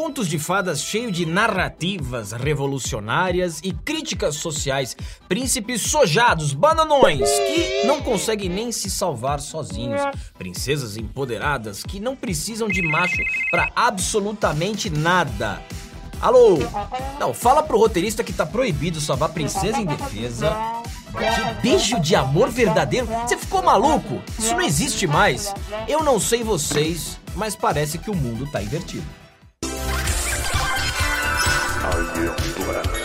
contos de fadas cheio de narrativas revolucionárias e críticas sociais, príncipes sojados, bananões que não conseguem nem se salvar sozinhos, princesas empoderadas que não precisam de macho para absolutamente nada. Alô? Não, fala pro roteirista que tá proibido salvar princesa em defesa. Que beijo de amor verdadeiro? Você ficou maluco? Isso não existe mais. Eu não sei vocês, mas parece que o mundo tá invertido. Ah, o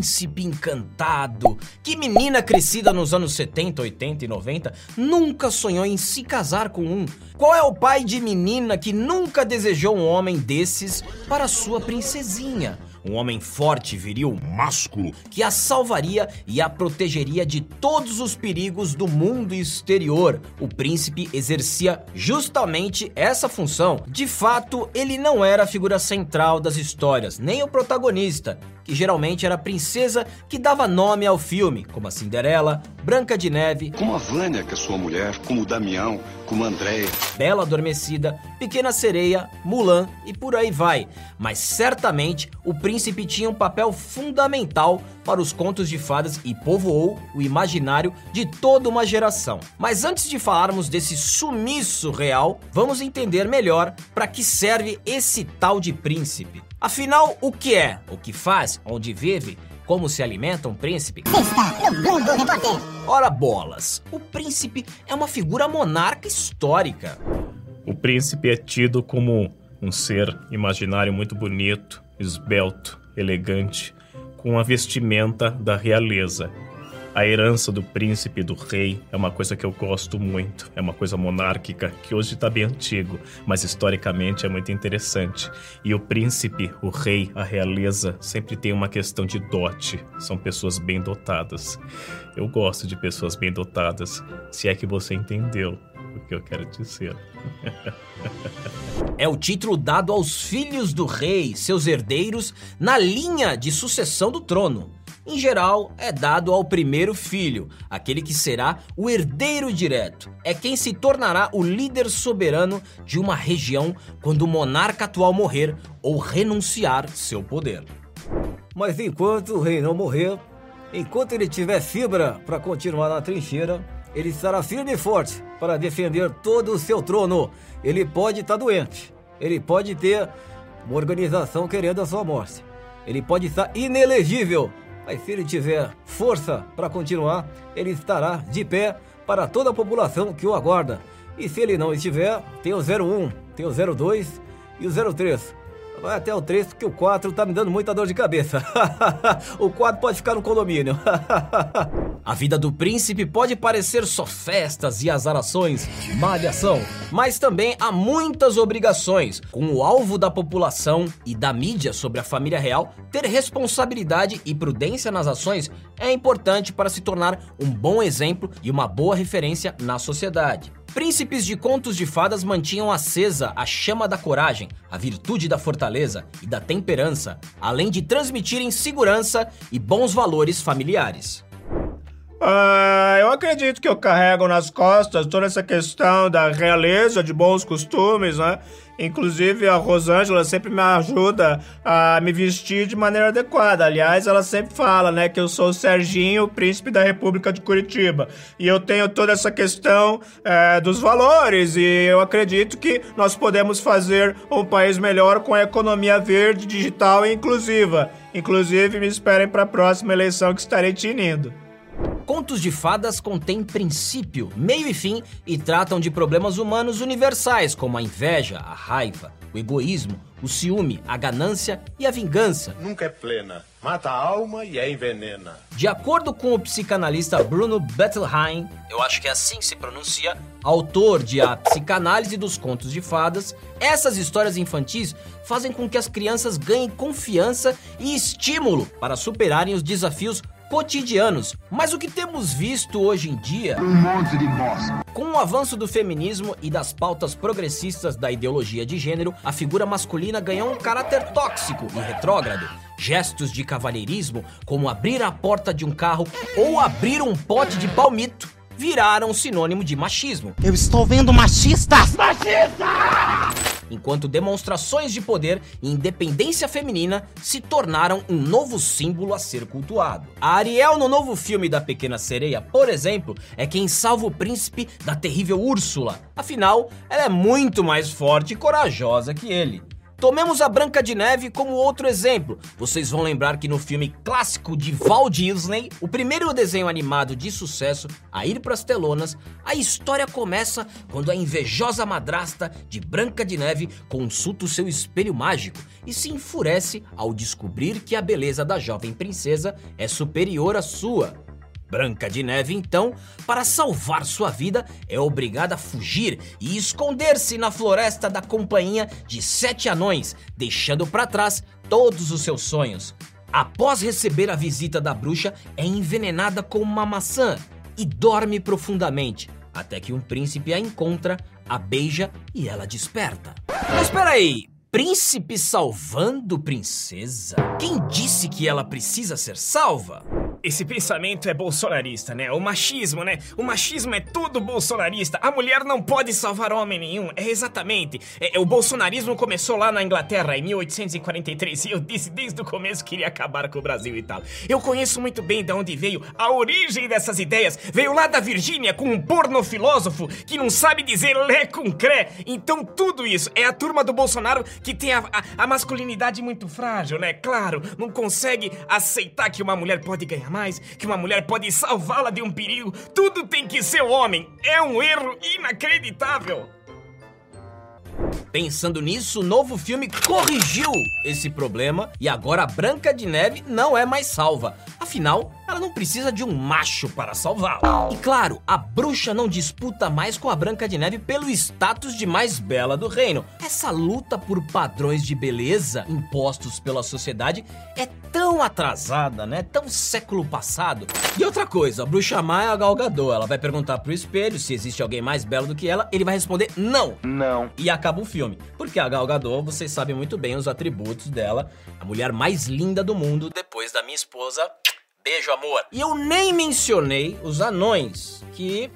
príncipe encantado. Que menina crescida nos anos 70, 80 e 90 nunca sonhou em se casar com um. Qual é o pai de menina que nunca desejou um homem desses para sua princesinha? Um homem forte, viril, másculo, que a salvaria e a protegeria de todos os perigos do mundo exterior. O príncipe exercia justamente essa função. De fato, ele não era a figura central das histórias, nem o protagonista, que geralmente era a princesa que dava nome ao filme, como a Cinderela, Branca de Neve, Como a Vânia, que é sua mulher, como o Damião, como a Andréia. Bela Adormecida, Pequena Sereia, Mulan e por aí vai. Mas certamente o príncipe tinha um papel fundamental para os contos de fadas e povoou o imaginário de toda uma geração. Mas antes de falarmos desse sumiço real, vamos entender melhor para que serve esse tal de príncipe. Afinal, o que é, o que faz, onde vive, como se alimenta um príncipe? Está no Globo Repórter. Ora bolas, o príncipe é uma figura monarca histórica. O príncipe é tido como um ser imaginário muito bonito, esbelto, elegante, com a vestimenta da realeza. A herança do príncipe e do rei é uma coisa que eu gosto muito. É uma coisa monárquica que hoje está bem antigo, mas historicamente é muito interessante. E o príncipe, o rei, a realeza sempre tem uma questão de dote. São pessoas bem dotadas. Eu gosto de pessoas bem dotadas, se é que você entendeu o que eu quero dizer. É o título dado aos filhos do rei, seus herdeiros, na linha de sucessão do trono. Em geral, é dado ao primeiro filho, aquele que será o herdeiro direto. É quem se tornará o líder soberano de uma região quando o monarca atual morrer ou renunciar seu poder. Mas enquanto o rei não morrer, enquanto ele tiver fibra para continuar na trincheira, ele estará firme e forte para defender todo o seu trono. Ele pode estar doente, ele pode ter uma organização querendo a sua morte, ele pode estar inelegível, mas se ele tiver força para continuar, ele estará de pé para toda a população que o aguarda. E se ele não estiver, tem o 01, tem o 02 e o 03. Vai até o 3, que o 4 tá me dando muita dor de cabeça. o 4 pode ficar no condomínio. A vida do príncipe pode parecer só festas e azarações, malhação, mas também há muitas obrigações, com o alvo da população e da mídia sobre a família real ter responsabilidade e prudência nas ações é importante para se tornar um bom exemplo e uma boa referência na sociedade. Príncipes de contos de fadas mantinham acesa a chama da coragem, a virtude da fortaleza e da temperança, além de transmitirem segurança e bons valores familiares. Ah, eu acredito que eu carrego nas costas toda essa questão da realeza, de bons costumes, né? Inclusive, a Rosângela sempre me ajuda a me vestir de maneira adequada. Aliás, ela sempre fala, né, que eu sou o Serginho, príncipe da República de Curitiba. E eu tenho toda essa questão é, dos valores. E eu acredito que nós podemos fazer um país melhor com a economia verde, digital e inclusiva. Inclusive, me esperem para a próxima eleição que estarei tinindo. Contos de fadas contêm princípio, meio e fim e tratam de problemas humanos universais como a inveja, a raiva, o egoísmo, o ciúme, a ganância e a vingança. Nunca é plena. Mata a alma e a envenena. De acordo com o psicanalista Bruno Bettelheim, eu acho que é assim se pronuncia, autor de A Psicanálise dos Contos de Fadas, essas histórias infantis fazem com que as crianças ganhem confiança e estímulo para superarem os desafios cotidianos. Mas o que temos visto hoje em dia, Um monte de bosta. com o avanço do feminismo e das pautas progressistas da ideologia de gênero, a figura masculina ganhou um caráter tóxico e retrógrado. Gestos de cavalheirismo, como abrir a porta de um carro ou abrir um pote de palmito, viraram sinônimo de machismo. Eu estou vendo machistas! Enquanto demonstrações de poder e independência feminina se tornaram um novo símbolo a ser cultuado. A Ariel no novo filme da Pequena Sereia, por exemplo, é quem salva o príncipe da terrível Úrsula. Afinal, ela é muito mais forte e corajosa que ele. Tomemos a Branca de Neve como outro exemplo. Vocês vão lembrar que no filme clássico de Walt Disney, o primeiro desenho animado de sucesso a ir para as telonas, a história começa quando a invejosa madrasta de Branca de Neve consulta o seu espelho mágico e se enfurece ao descobrir que a beleza da jovem princesa é superior à sua. Branca de Neve, então, para salvar sua vida, é obrigada a fugir e esconder-se na floresta da companhia de sete anões, deixando para trás todos os seus sonhos. Após receber a visita da bruxa, é envenenada com uma maçã e dorme profundamente, até que um príncipe a encontra, a beija e ela desperta. Mas espera aí, príncipe salvando princesa? Quem disse que ela precisa ser salva? Esse pensamento é bolsonarista, né? O machismo, né? O machismo é tudo bolsonarista. A mulher não pode salvar homem nenhum. É exatamente. É, o bolsonarismo começou lá na Inglaterra em 1843 e eu disse desde o começo que iria acabar com o Brasil e tal. Eu conheço muito bem de onde veio a origem dessas ideias. Veio lá da Virgínia com um pornofilósofo que não sabe dizer lé com cré. Então tudo isso é a turma do Bolsonaro que tem a, a, a masculinidade muito frágil, né? Claro, não consegue aceitar que uma mulher pode ganhar mais, que uma mulher pode salvá-la de um perigo. Tudo tem que ser homem. É um erro inacreditável. Pensando nisso, o novo filme corrigiu esse problema e agora a Branca de Neve não é mais salva. Afinal, ela não precisa de um macho para salvá-la. E claro, a bruxa não disputa mais com a Branca de Neve pelo status de mais bela do reino. Essa luta por padrões de beleza impostos pela sociedade é tão atrasada, né? Tão século passado. E outra coisa, a bruxa má é a Gal Gadot. Ela vai perguntar pro espelho se existe alguém mais belo do que ela. Ele vai responder não. Não. E acaba o filme. Porque a Gal Gadot, vocês sabem muito bem os atributos dela. A mulher mais linda do mundo depois da minha esposa. Beijo, amor. E eu nem mencionei os anões, que...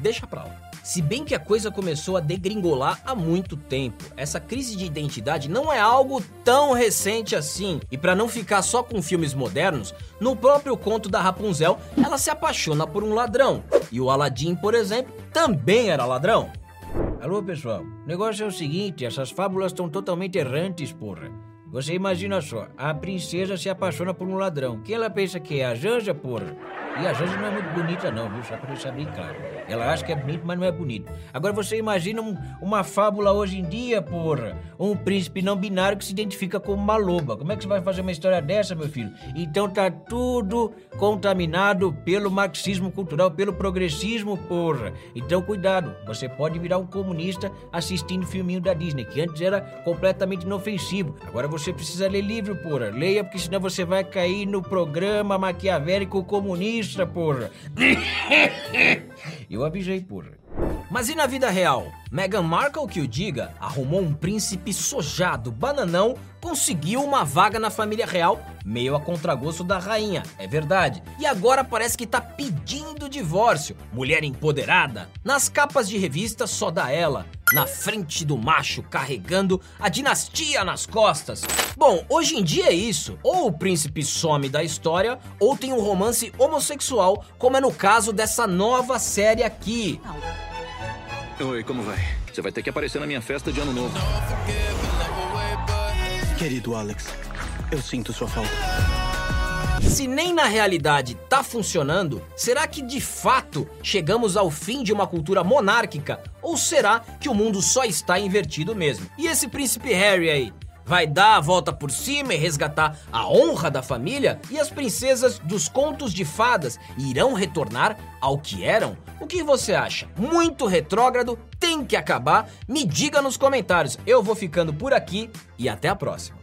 Deixa pra lá. Se bem que a coisa começou a degringolar há muito tempo, essa crise de identidade não é algo tão recente assim. E para não ficar só com filmes modernos, no próprio conto da Rapunzel, ela se apaixona por um ladrão. E o Aladim, por exemplo, também era ladrão. Alô, pessoal. O negócio é o seguinte, essas fábulas estão totalmente errantes, porra. Você imagina só, a princesa se apaixona por um ladrão. Quem ela pensa que é? A Janja, porra? E a Janja não é muito bonita não, viu? Só pra deixar bem claro. Ela acha que é bonita, mas não é bonita. Agora você imagina um- uma fábula hoje em dia, porra. Um príncipe não binário que se identifica como uma loba. Como é que você vai fazer uma história dessa, meu filho? Então tá tudo contaminado pelo marxismo cultural, pelo progressismo, porra. Então cuidado, você pode virar um comunista assistindo filminho da Disney, que antes era completamente inofensivo. Agora você precisa ler livro, porra. Leia, porque senão você vai cair no programa maquiavélico comunista, porra. Eu avisei, porra. Mas e na vida real? Meghan Markle, que o diga, arrumou um príncipe sojado, bananão, conseguiu uma vaga na família real, meio a contragosto da rainha, é verdade. E agora parece que tá pedindo divórcio. Mulher empoderada. Nas capas de revista só dá ela, na frente do macho, carregando a dinastia nas costas. Bom, hoje em dia é isso. Ou o príncipe some da história, ou tem um romance homossexual, como é no caso dessa nova série aqui. Oi, como vai? Você vai ter que aparecer na minha festa de ano novo. Querido Alex, eu sinto sua falta. Se nem na realidade tá funcionando, será que de fato chegamos ao fim de uma cultura monárquica? Ou será que o mundo só está invertido mesmo? E esse príncipe Harry aí? Vai dar a volta por cima e resgatar a honra da família? E as princesas dos contos de fadas irão retornar ao que eram? O que você acha? Muito retrógrado? Tem que acabar? Me diga nos comentários. Eu vou ficando por aqui e até a próxima.